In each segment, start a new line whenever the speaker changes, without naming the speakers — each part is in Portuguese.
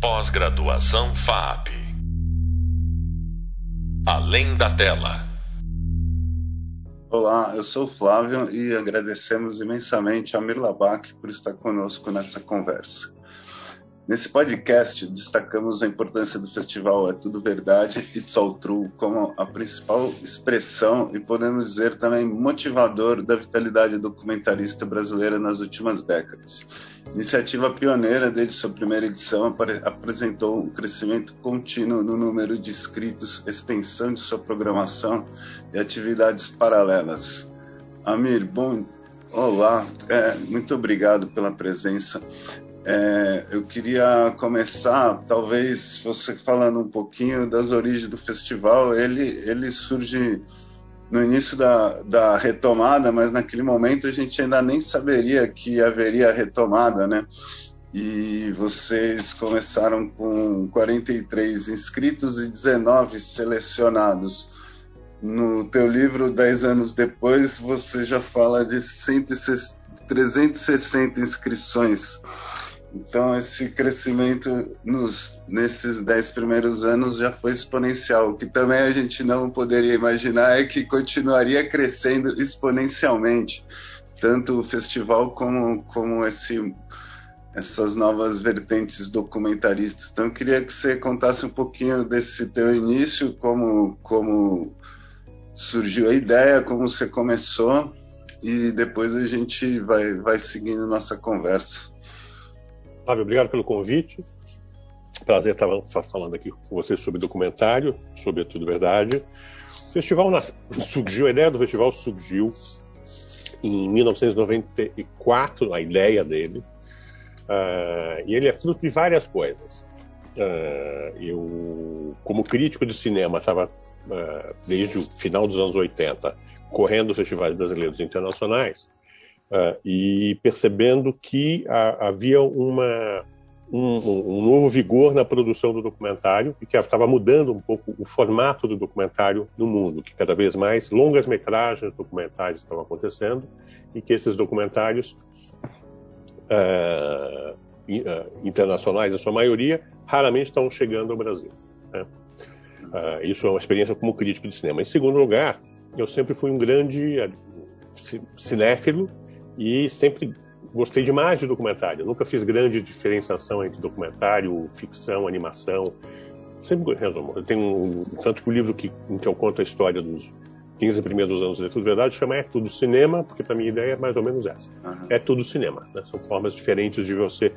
Pós-graduação FAP. Além da tela.
Olá, eu sou o Flávio e agradecemos imensamente a Mir Labac por estar conosco nessa conversa. Nesse podcast, destacamos a importância do festival É Tudo Verdade, It's All True, como a principal expressão e podemos dizer também motivador da vitalidade documentarista brasileira nas últimas décadas. Iniciativa pioneira desde sua primeira edição, apresentou um crescimento contínuo no número de inscritos, extensão de sua programação e atividades paralelas. Amir, bom, olá, é, muito obrigado pela presença. É, eu queria começar, talvez você falando um pouquinho das origens do festival. Ele, ele surge no início da, da retomada, mas naquele momento a gente ainda nem saberia que haveria retomada, né? E vocês começaram com 43 inscritos e 19 selecionados. No teu livro, 10 anos depois, você já fala de 160, 360 inscrições. Então, esse crescimento nos, nesses dez primeiros anos já foi exponencial. O que também a gente não poderia imaginar é que continuaria crescendo exponencialmente, tanto o festival como, como esse, essas novas vertentes documentaristas. Então, eu queria que você contasse um pouquinho desse teu início, como, como surgiu a ideia, como você começou, e depois a gente vai, vai seguindo nossa conversa.
Flávio, obrigado pelo convite. Prazer estar falando aqui com vocês sobre documentário, sobre Tudo Verdade. O festival surgiu, a ideia do festival surgiu em 1994, a ideia dele, uh, e ele é fruto de várias coisas. Uh, eu, como crítico de cinema, estava uh, desde o final dos anos 80 correndo festivais brasileiros e internacionais uh, e percebendo que havia uma, um, um, novo vigor na produção do documentário e que estava mudando um pouco o formato do documentário no mundo, que cada vez mais longas metragens documentais estavam acontecendo e que esses documentários uh, internacionais, em sua maioria, raramente estão chegando ao Brasil. Né? Uh, isso é uma experiência como crítico de cinema. Em segundo lugar, eu sempre fui um grande cinéfilo e sempre gostei demais de documentário. Eu nunca fiz grande diferenciação entre documentário, ficção, animação. Sempre resumo. Eu tenho um, tanto que o livro que, em que eu conto a história dos 15 primeiros anos de Tudo Verdade chama É Tudo Cinema, porque para minha ideia é mais ou menos essa. Uhum. É tudo cinema. Né? São formas diferentes de você,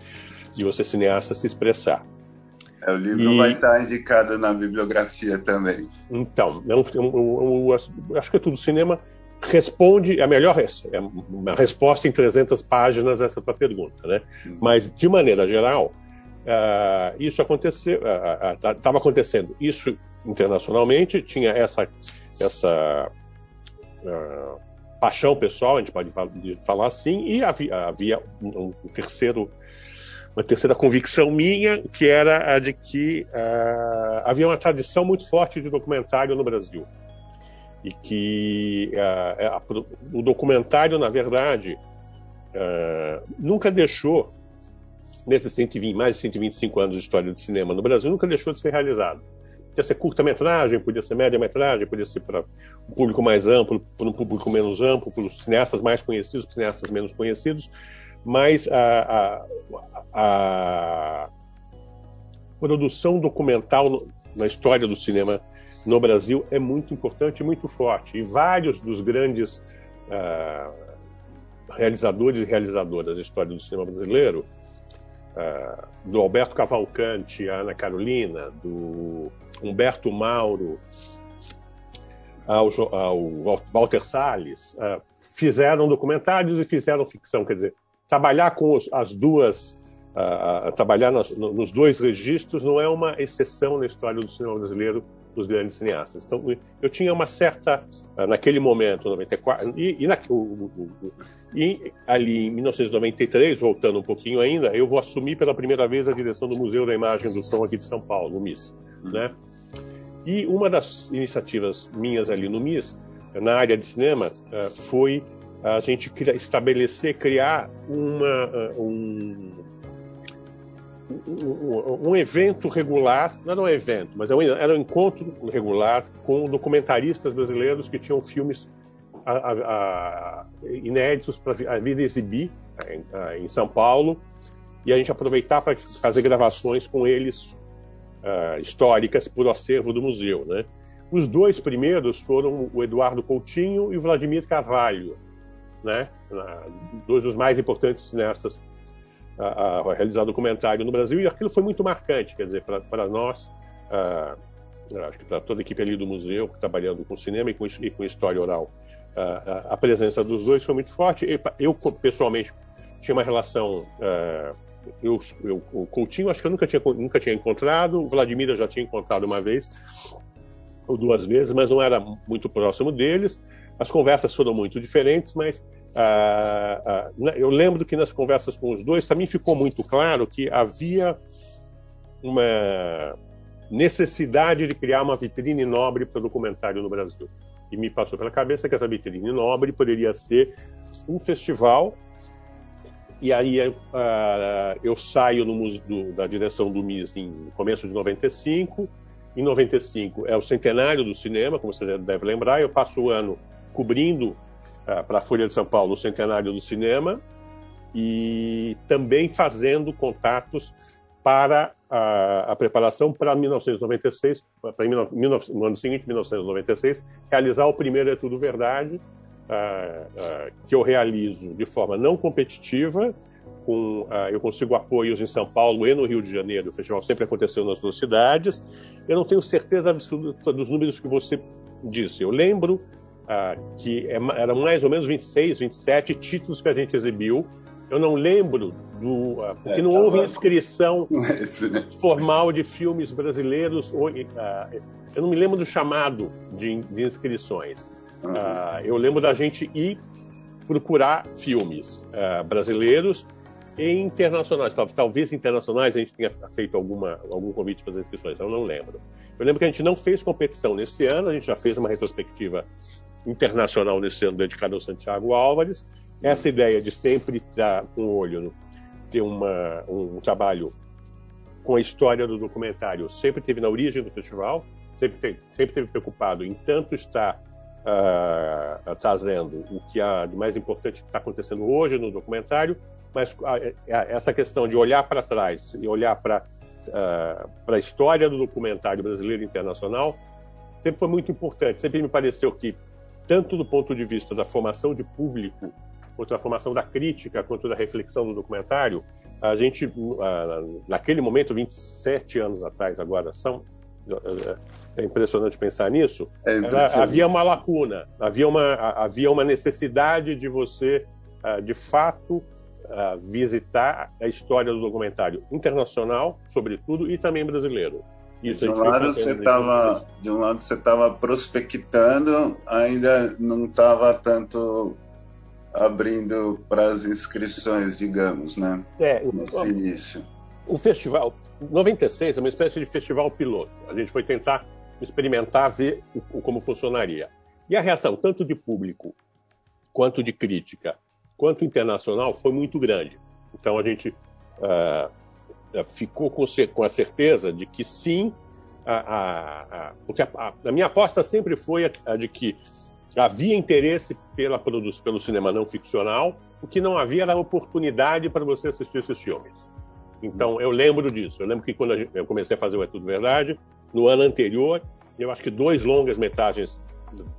de você cineasta se expressar.
É, o livro e... vai estar indicado na bibliografia também.
Então, eu, eu, eu, eu acho que é tudo cinema responde a melhor é uma resposta em 300 páginas a essa tua pergunta, né? Uhum. Mas de maneira geral, uh, isso aconteceu, estava uh, uh, acontecendo isso internacionalmente, tinha essa essa paixão pessoal, a gente pode falar assim, e havia, havia um, um terceiro uma terceira convicção minha, que era a de que havia uma tradição muito forte de documentário no Brasil e que uh, a, o documentário, na verdade, uh, nunca deixou, nesses 120, mais de 125 anos de história de cinema no Brasil, nunca deixou de ser realizado. Podia ser curta-metragem, podia ser média-metragem, podia ser para um público mais amplo, para um público menos amplo, para os cineastas mais conhecidos, para os cineastas menos conhecidos, mas a, a, a produção documental na história do cinema no Brasil é muito importante e muito forte. E vários dos grandes uh, realizadores e realizadoras da história do cinema brasileiro, uh, do Alberto Cavalcante, a Ana Carolina, do Humberto Mauro, ao, ao Walter Salles, uh, fizeram documentários e fizeram ficção. Quer dizer, trabalhar com os, as duas trabalhar nos, nos, dois registros não é uma exceção na história do cinema brasileiro dos grandes cineastas. Então, eu tinha uma certa, ah, naquele momento, 94, e, e, na, o, o, o, e ali em 1993, voltando um pouquinho ainda, eu vou assumir pela primeira vez a direção do Museu da Imagem do Som aqui de São Paulo, no MIS. Uhum. Né? E uma das iniciativas minhas ali no MIS, na área de cinema, ah, foi a gente estabelecer, criar uma, ah, um, um, evento regular, não era um evento, mas era um encontro regular com documentaristas brasileiros que tinham filmes a, a, a, inéditos para vir exibir em, em, São Paulo e a gente aproveitar para fazer gravações com eles uh, históricas por acervo do museu, né? Os dois primeiros foram o Eduardo Coutinho e o Vladimir Carvalho, né? Dois dos mais importantes cineastas a, a realizar documentário no Brasil e aquilo foi muito marcante, quer dizer, para nós, acho que para toda a equipe ali do museu, trabalhando com cinema e com, e com história oral, uh, a presença dos dois foi muito forte. Eu, eu pessoalmente, tinha uma relação. Eu, eu, o Coutinho, acho que eu nunca tinha, nunca tinha encontrado, o Vladimir eu já tinha encontrado uma vez ou duas vezes, mas não era muito próximo deles. As conversas foram muito diferentes, mas ah, ah, eu lembro que nas conversas com os dois também ficou muito claro que havia uma necessidade de criar uma vitrine nobre para o documentário no Brasil. E me passou pela cabeça que essa vitrine nobre poderia ser um festival. E aí uh, eu saio no, do, da direção do MIS em começo de 95. Em 95 é o centenário do cinema, como você deve lembrar. Eu passo o ano cobrindo para a Folha de São Paulo o centenário do cinema e também fazendo contatos para a, a preparação para 1996, para no ano seguinte, 1996, realizar o primeiro É Tudo Verdade, que eu realizo de forma não competitiva, com, eu consigo apoios em São Paulo e no Rio de Janeiro. O festival sempre aconteceu nas duas cidades. Eu não tenho certeza absoluta dos números que você disse. Eu lembro ah, que é, eram mais ou menos 26, 27 títulos que a gente exibiu. Eu não lembro do. Porque é, não houve inscrição esse, né? formal de filmes brasileiros. Ou, eu não me lembro do chamado de, de inscrições. Uhum. eu lembro da gente ir procurar filmes brasileiros e internacionais. Talvez internacionais a gente tenha feito alguma, algum convite para as inscrições, eu não lembro. Eu lembro que a gente não fez competição nesse ano, a gente já fez uma retrospectiva internacional nesse ano dedicado ao Santiago Álvares. Essa ideia de sempre estar com o olho, ter uma, um trabalho com a história do documentário, sempre teve na origem do festival, sempre teve, sempre teve preocupado em tanto estar uh, trazendo o que há de mais importante que está acontecendo hoje no documentário, mas uh, essa questão de olhar para trás e olhar para uh, para a história do documentário brasileiro internacional sempre foi muito importante. Sempre me pareceu que tanto do ponto de vista da formação de público, quanto da formação da crítica, quanto da reflexão do documentário, a gente, naquele momento, 27 anos atrás agora são, é impressionante pensar nisso, é era, havia uma lacuna, havia uma, havia uma necessidade de você, de fato, visitar a história do documentário internacional, sobretudo, e também brasileiro.
Isso, de um lado você estava de um lado você estava prospectando, ainda não estava tanto abrindo para as inscrições, digamos, né?
É, nesse o, início. O festival 96 é uma espécie de festival piloto. A gente foi tentar experimentar, ver o, como funcionaria. E a reação tanto de público quanto de crítica, quanto internacional, foi muito grande. Então a gente uh, ficou com, com a certeza de que sim, a, a, a, porque a, minha aposta sempre foi a, de que havia interesse pela pelo cinema não ficcional, o que não havia era oportunidade para você assistir esses filmes. Então eu lembro disso. Eu lembro que quando eu comecei a fazer o É Tudo Verdade, no ano anterior, eu acho que dois longas metragens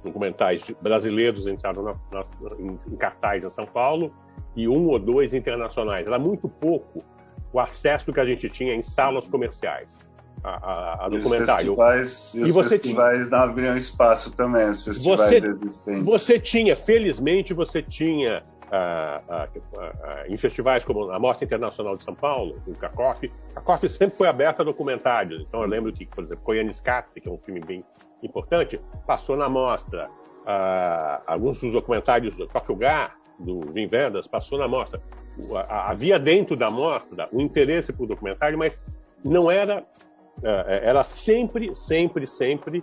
documentais brasileiros entraram na, na, em, em cartaz em São Paulo e um ou dois internacionais. Era muito pouco o acesso que a gente tinha em salas comerciais a, a, a documentário.
E, os festivais, e, e você festivais tinha... abriam espaço também, os festivais
você, existentes. Você tinha, felizmente, você tinha uh, uh, uh, em festivais como a Mostra Internacional de São Paulo, o CACOF, a CACOF sempre foi aberta a documentários. Então eu lembro que, por exemplo, Koyaanisqatsi, que é um filme bem importante, passou na mostra. alguns dos documentários do Tokyo Gar, do Vim Vendas, passou na mostra havia dentro da mostra o interesse por documentário, mas não era é, é, era sempre, sempre, sempre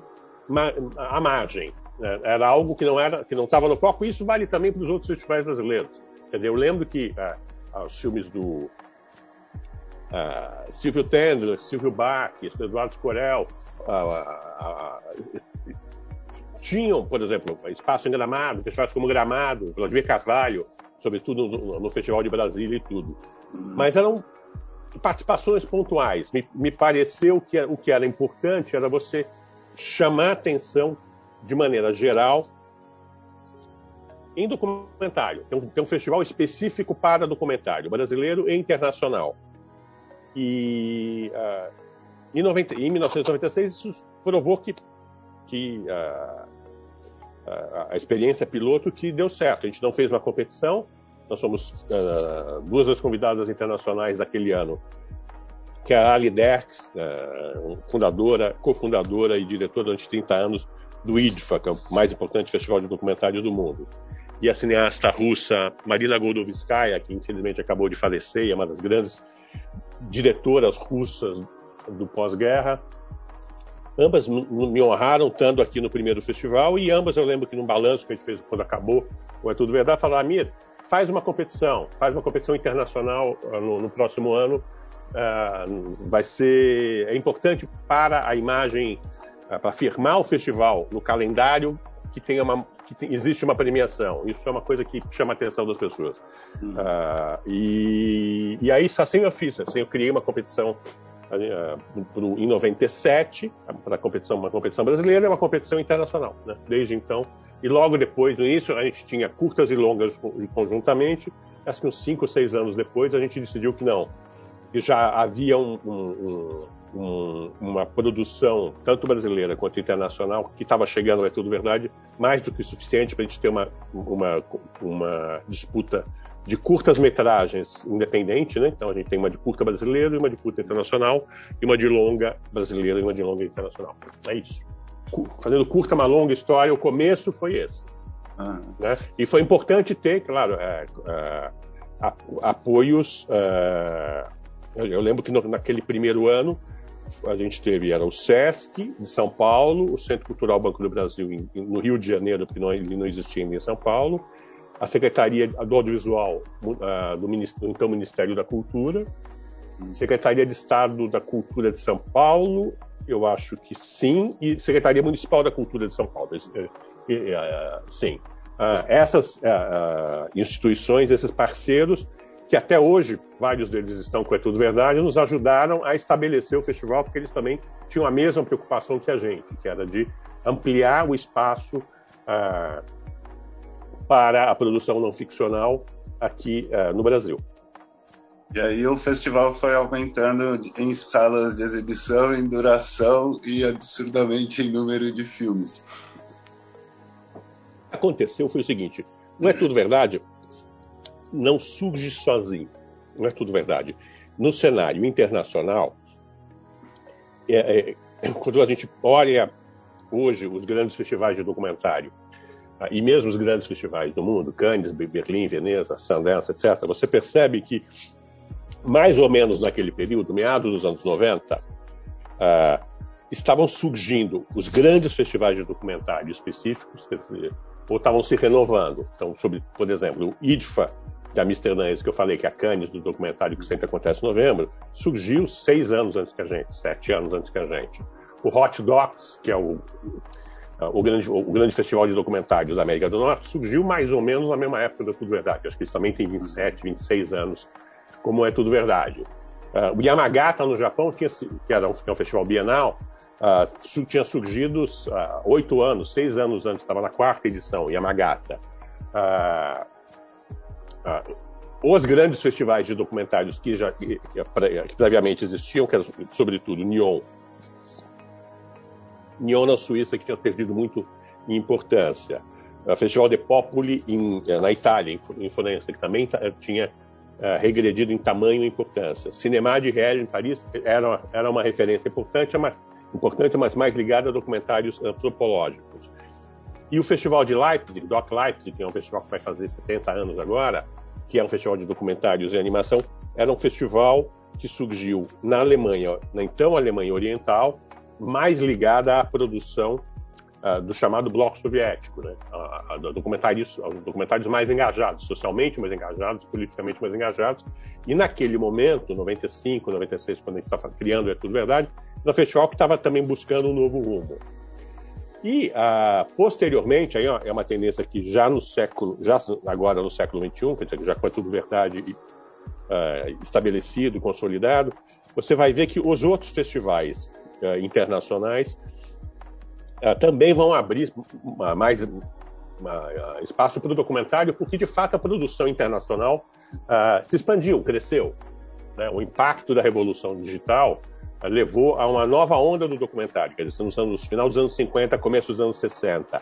à margem. Né? Era algo que não era, que não estava no foco. Isso vale também para os outros festivais brasileiros. Quer dizer, eu lembro que uh, os filmes do uh, Silvio Tendler, Silvio Bach, Eduardo Scorel, uh, tinham, por exemplo, espaço em Gramado, festivais como Gramado, Vladimir Carvalho, sobretudo no, no, Festival de Brasília e tudo. Mas eram participações pontuais. Me, me pareceu que o que era importante era você chamar atenção de maneira geral em documentário. Tem um, tem um, festival específico para documentário, brasileiro e internacional. E uh, em, 90, em, 1996 isso provou que, que uh, uh, a experiência piloto que deu certo. A gente não fez uma competição, nós somos duas das convidadas internacionais daquele ano, que é a Ali Derks, fundadora, cofundadora e diretora durante 30 anos do IDFA, que é o mais importante festival de documentários do mundo e a cineasta russa Marina Goldovskaya, que infelizmente acabou de falecer, é uma das grandes diretoras russas do pós-guerra. Ambas me honraram estando aqui no primeiro festival e ambas eu lembro que num balanço que a gente fez quando acabou o É Tudo Verdade, falaram, Amir, faz uma competição, faz uma competição internacional uh, no, no, próximo ano. Uh, vai ser é importante para a imagem, uh, para firmar o festival no calendário que tenha uma que tem, existe uma premiação. Isso é uma coisa que chama a atenção das pessoas. Hum. Uh, e, e aí, assim eu fiz. Assim, eu criei uma competição pro, em 97, para competição, uma competição brasileira e uma competição internacional. Né? Desde então. E logo depois, no início, a gente tinha curtas e longas conjuntamente. Acho que uns 5 ou 6 anos depois, a gente decidiu que não. E já havia um, um, um, uma produção, tanto brasileira quanto internacional, que estava chegando, é tudo verdade, mais do que suficiente para a gente ter uma, uma, uma disputa de curtas-metragens independente, né? Então a gente tem uma de curta brasileira e uma de curta internacional, e uma de longa brasileira e uma de longa internacional. É isso. Fazendo curta, uma longa história, o começo foi esse. Ah. Né? E foi importante ter, claro, é, é, apoios. É, eu lembro que no, naquele primeiro ano a gente teve era o SESC de São Paulo, o Centro Cultural Banco do Brasil em, no Rio de Janeiro, porque não, ele não existia ainda em São Paulo, a Secretaria do Audiovisual uh, do, do, então Ministério da Cultura, Secretaria de Estado da Cultura de São Paulo, eu acho que sim, e Secretaria Municipal da Cultura de São Paulo, uh, sim. Uh, essas instituições, esses parceiros, que até hoje vários deles estão com É Tudo Verdade, nos ajudaram a estabelecer o festival, porque eles também tinham a mesma preocupação que a gente, que era de ampliar o espaço uh, para a produção não ficcional aqui uh, no Brasil.
E aí o festival foi aumentando em salas de exibição, em duração e absurdamente em número de filmes.
Aconteceu foi o seguinte, não é tudo verdade? não surge sozinho. Não é tudo verdade. No cenário internacional, é, é, quando a gente olha hoje os grandes festivais de documentário, e mesmo os grandes festivais do mundo, Cannes, Berlim, Veneza, Sundance, etc., você percebe que, mais ou menos naquele período, meados dos anos 90, uh, ah, estavam surgindo os grandes festivais de documentário específicos, dizer, ou estavam se renovando. Então, sobre, por exemplo, o IDFA, da Amsterdã, que eu falei, que é a Cannes do documentário que sempre acontece em novembro, surgiu seis anos antes que a gente, sete anos antes que a gente. O Hot Docs, que é o, o, grande, o grande festival de documentários da América do Norte, surgiu mais ou menos na mesma época da Tudo Verdade. Acho que eles também têm 27, 26 anos, como é Tudo Verdade. Uh, o Yamagata, no Japão, tinha, que era um, que é um festival bienal, uh, tinha surgido uh, oito anos, seis anos antes, estava na quarta edição, Yamagata. Uh, ah, os grandes festivais de documentários que já que, que previamente existiam, que era sobretudo Nyon, Nyon na Suíça que tinha perdido muito em importância, o Festival de Popoli em, eh, na Itália, em, Florença, que também tinha uh, regredido em tamanho e importância. Cinema de Réal em Paris era, era uma referência importante, mas, importante, mas mais ligada a documentários antropológicos. E o Festival de Leipzig, Doc Leipzig, que é um festival que vai fazer 70 anos agora, que é um festival de documentários e animação, era um festival que surgiu na Alemanha, na então Alemanha Oriental, mais ligada à produção uh, do chamado bloco soviético, né? Uh, uh, documentários, documentários mais engajados, socialmente mais engajados, politicamente mais engajados. E naquele momento, 95, 96, quando a gente estava criando É Tudo Verdade, o festival que estava também buscando um novo rumo. E posteriormente, aí é uma tendência que já no século, já agora no século 21, quer dizer, já com É Tudo Verdade estabelecido e consolidado, você vai ver que os outros festivais internacionais uh, também vão abrir mais uh, espaço para o documentário, porque de fato a produção internacional se expandiu, cresceu. Né? O impacto da revolução digital levou a uma nova onda do documentário, quer dizer, no final dos anos 50, começo dos anos 60,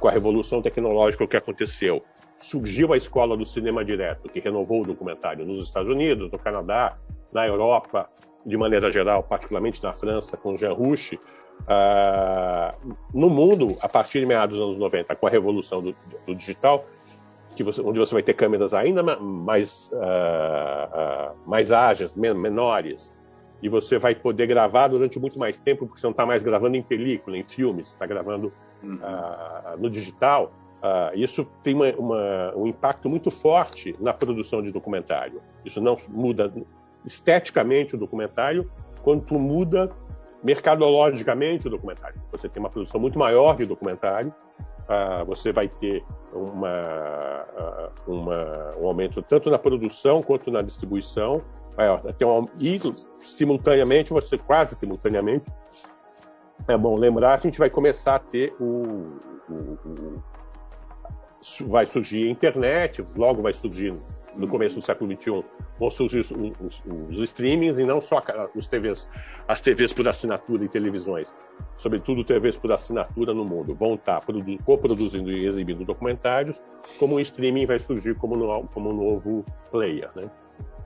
com a revolução tecnológica que aconteceu. Surgiu a escola do cinema direto, que renovou o documentário nos Estados Unidos, no Canadá, na Europa, de maneira geral, particularmente na França, com Jean Rouch, Uh, no mundo, a partir de meados dos anos 90, com a revolução do, do digital, que você, onde você vai ter câmeras ainda mais, uh, uh, mais ágeis, menores, e você vai poder gravar durante muito mais tempo, porque você não está mais gravando em película, em filmes, está gravando uhum. no digital. isso tem uma, uma, um impacto muito forte na produção de documentário. Isso não muda esteticamente o documentário, quanto muda mercadologicamente o documentário. Você tem uma produção muito maior de documentário, uh, você vai ter uma, uh, uma, um aumento tanto na produção quanto na distribuição, um, e simultaneamente, você quase simultaneamente, é bom lembrar, a gente vai começar a ter o, o, o vai surgir a internet, logo vai surgir no começo do século XXI, vão surgir os, os, os, streamings e não só os TVs, as TVs por assinatura e televisões, sobretudo TVs por assinatura no mundo, vão estar coproduzindo e exibindo documentários, como o streaming vai surgir como, no, como um novo player, né?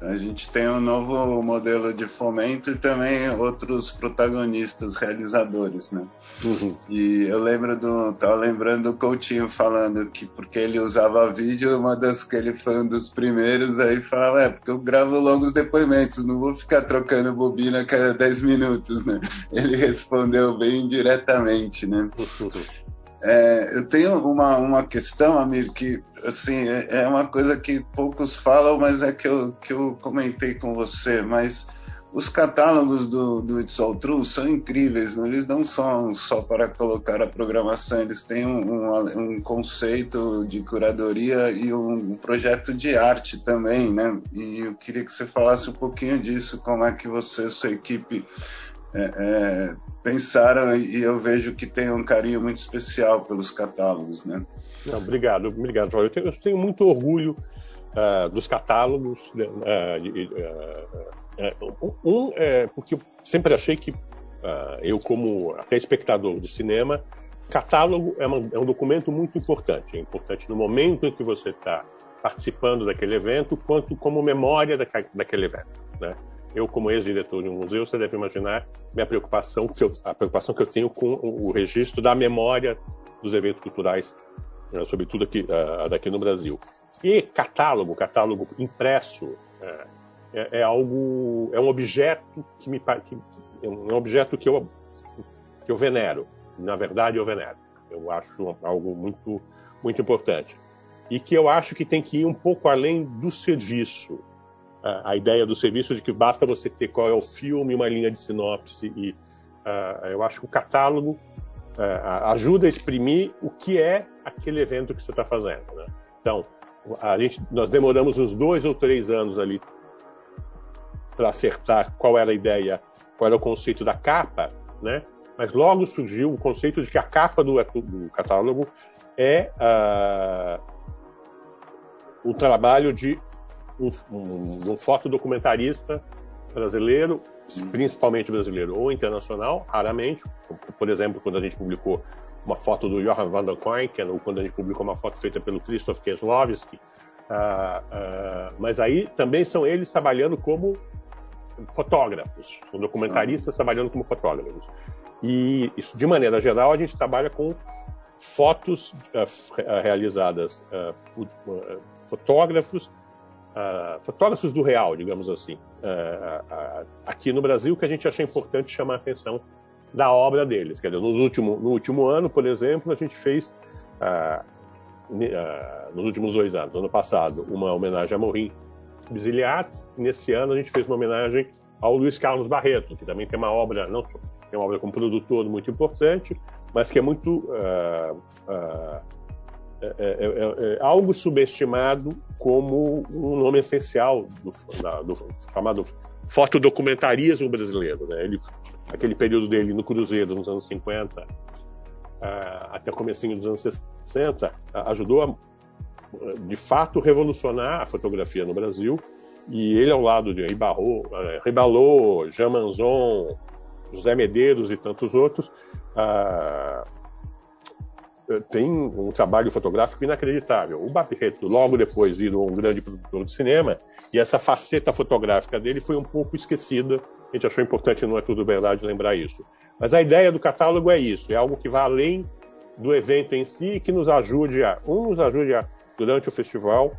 A gente tem um novo modelo de fomento e também outros protagonistas, realizadores, né? Uhum. E eu lembro do, tava lembrando do Coutinho falando que porque ele usava vídeo, uma das que ele foi um dos primeiros, aí falava, é, porque eu gravo longos depoimentos, não vou ficar trocando bobina a cada 10 minutos, né? Ele respondeu bem diretamente, né? Uhum. É, eu tenho uma, uma questão, Amir, que assim, é, é uma coisa que poucos falam, mas é que eu, que eu comentei com você, mas os catálogos do, do It's All True são incríveis, né? eles não são só para colocar a programação, eles têm um, um, um conceito de curadoria e um, um, projeto de arte também, né? E eu queria que você falasse um pouquinho disso, como é que você, sua equipe é, é, pensaram e eu vejo que tem um carinho muito especial pelos catálogos, né?
Não, obrigado, obrigado, João. Eu tenho, eu tenho muito orgulho uh, dos catálogos. Uh, uh, um, porque eu sempre achei que eu, como até espectador de cinema, catálogo é, uma, é um documento muito importante. É importante no momento em que você está participando daquele evento, quanto como memória daquele evento, né? Eu como ex-diretor de um museu, você deve imaginar minha preocupação, eu, a preocupação que eu tenho com o registro da memória dos eventos culturais, né, sobretudo aqui, uh, daqui no Brasil. E catálogo, catálogo impresso, é, é, é algo, é um objeto que me que, é um objeto que eu que eu venero. Na verdade, eu venero. Eu acho algo muito muito importante e que eu acho que tem que ir um pouco além do serviço a, ideia do serviço de que basta você ter qual é o filme, uma linha de sinopse e uh, eu acho que o catálogo uh, ajuda a exprimir o que é aquele evento que você está fazendo. Né? Então, a gente, nós demoramos uns dois ou três anos ali para acertar qual era a ideia, qual era o conceito da capa, né? Mas logo surgiu o conceito de que a capa do, do catálogo é uh, o trabalho de um, um, um fotodocumentarista brasileiro, principalmente brasileiro ou internacional, raramente. Por exemplo, quando a gente publicou uma foto do Johan van der Koinken, ou quando a gente publicou uma foto feita pelo Krzysztof Kieslowski. Uh, uh, mas aí também são eles trabalhando como fotógrafos, são documentaristas ah. trabalhando como fotógrafos. E isso, de maneira geral, a gente trabalha com fotos uh, realizadas por fotógrafos uh, fotógrafos do real, digamos assim. Uh, uh, aqui no Brasil, que a gente acha importante chamar a atenção da obra deles. Quer dizer, nos último, no último ano, por exemplo, a gente fez, ah, ah, nos últimos dois anos, ano passado, uma homenagem a Morim Bisiliat. Nesse ano, a gente fez uma homenagem ao Luiz Carlos Barreto, que também tem uma obra, não tem uma obra como produtor muito importante, mas que é muito é, é, é, algo subestimado como um nome essencial do, da, do chamado fotodocumentarismo brasileiro. Né? Ele, aquele período dele no Cruzeiro, nos anos 50, uh, até o comecinho dos anos 60, ajudou a, de fato, revolucionar a fotografia no Brasil. E ele, ao lado de Ribalot, Jean Manzon, José Medeiros e tantos outros, tem um trabalho fotográfico inacreditável. O Barreto, logo depois, virou um grande produtor de cinema, e essa faceta fotográfica dele foi um pouco esquecida. A gente achou importante, não é tudo verdade, lembrar isso. Mas a ideia do catálogo é isso, é algo que vai além do evento em si e que nos ajude a, um, nos ajude a, durante o festival,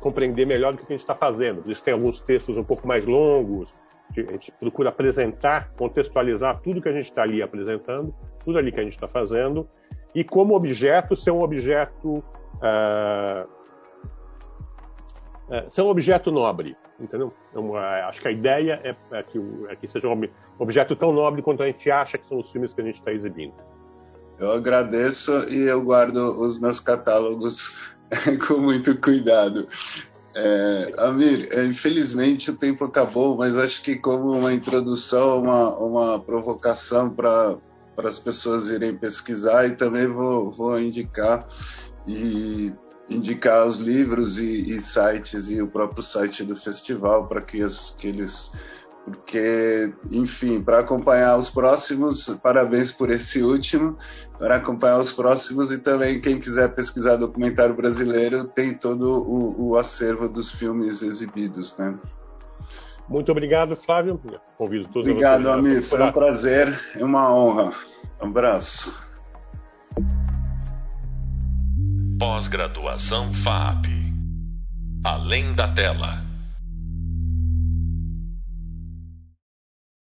compreender melhor do que a gente está fazendo. Por isso tem alguns textos um pouco mais longos, a gente procura apresentar, contextualizar tudo que a gente está ali apresentando, tudo ali que a gente está fazendo, e como objeto ser um objeto uh, ser um objeto nobre, entendeu? Então, acho que a ideia é, é, que, é, que, seja um objeto tão nobre quanto a gente acha que são os filmes que a gente está exibindo.
Eu agradeço e eu guardo os meus catálogos com muito cuidado. É, Amir, é, infelizmente o tempo acabou, mas acho que como uma introdução, uma, uma provocação para para as pessoas irem pesquisar e também vou, vou indicar e indicar os livros e, e, sites e o próprio site do festival para que, que eles porque enfim para acompanhar os próximos parabéns por esse último para acompanhar os próximos e também quem quiser pesquisar documentário brasileiro tem todo o, o acervo dos filmes exibidos né
muito obrigado, Flávio. Convido todos
Obrigado, amigo. Foi um prazer e uma honra. Um abraço.
Pós-graduação FAP. Além da tela.